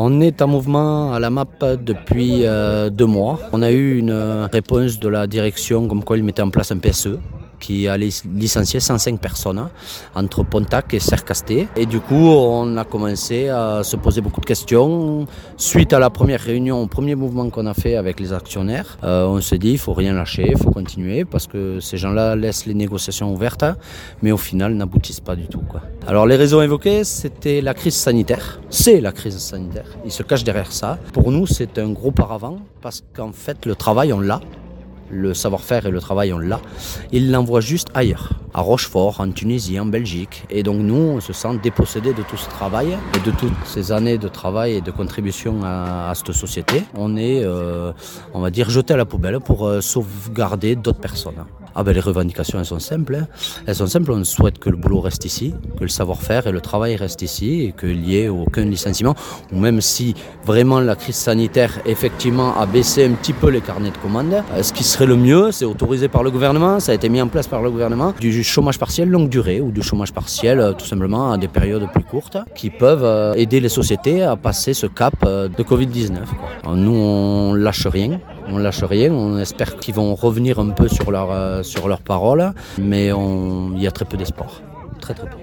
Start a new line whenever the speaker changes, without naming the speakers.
On est en mouvement à la MAP depuis euh, deux mois. On a eu une réponse de la direction comme quoi ils mettaient en place un PSE qui a licencié 105 personnes hein, entre Pontac et Cercasté. Et du coup, on a commencé à se poser beaucoup de questions. Suite à la première réunion, au premier mouvement qu'on a fait avec les actionnaires, euh, on s'est dit il faut rien lâcher, il faut continuer parce que ces gens-là laissent les négociations ouvertes, mais au final n'aboutissent pas du tout. Alors les raisons évoquées, c'était la crise sanitaire. C'est la crise sanitaire. Ils se cachent derrière ça. Pour nous, c'est un gros paravent parce qu'en fait, le travail, on l'a le savoir-faire et le travail, on l'a. Il l'envoie juste ailleurs, à Rochefort, en Tunisie, en Belgique. Et donc nous, on se sent dépossédés de tout ce travail et de toutes ces années de travail et de contribution à, cette société. On est, euh, on va dire, jeté à la poubelle pour euh, sauvegarder d'autres personnes. Ah ben les revendications elles sont simples. Hein. Elles sont simples, on souhaite que le boulot reste ici, que le savoir-faire et le travail restent ici et qu'il n'y ait aucun licenciement. Ou même si vraiment la crise sanitaire effectivement a baissé un petit peu les carnets de commandes, euh, ce qui serait le mieux, c'est autorisé par le gouvernement, ça a été mis en place par le gouvernement, du chômage partiel longue durée ou du chômage partiel euh, tout simplement à des périodes plus courtes qui peuvent euh, aider les sociétés à passer ce cap de Covid-19. Nous on lâche rien, on lâche rien, on espère qu'ils vont revenir un peu sur leur, euh, sur leurs paroles, mais il y a très peu d'espoir. Très très peu.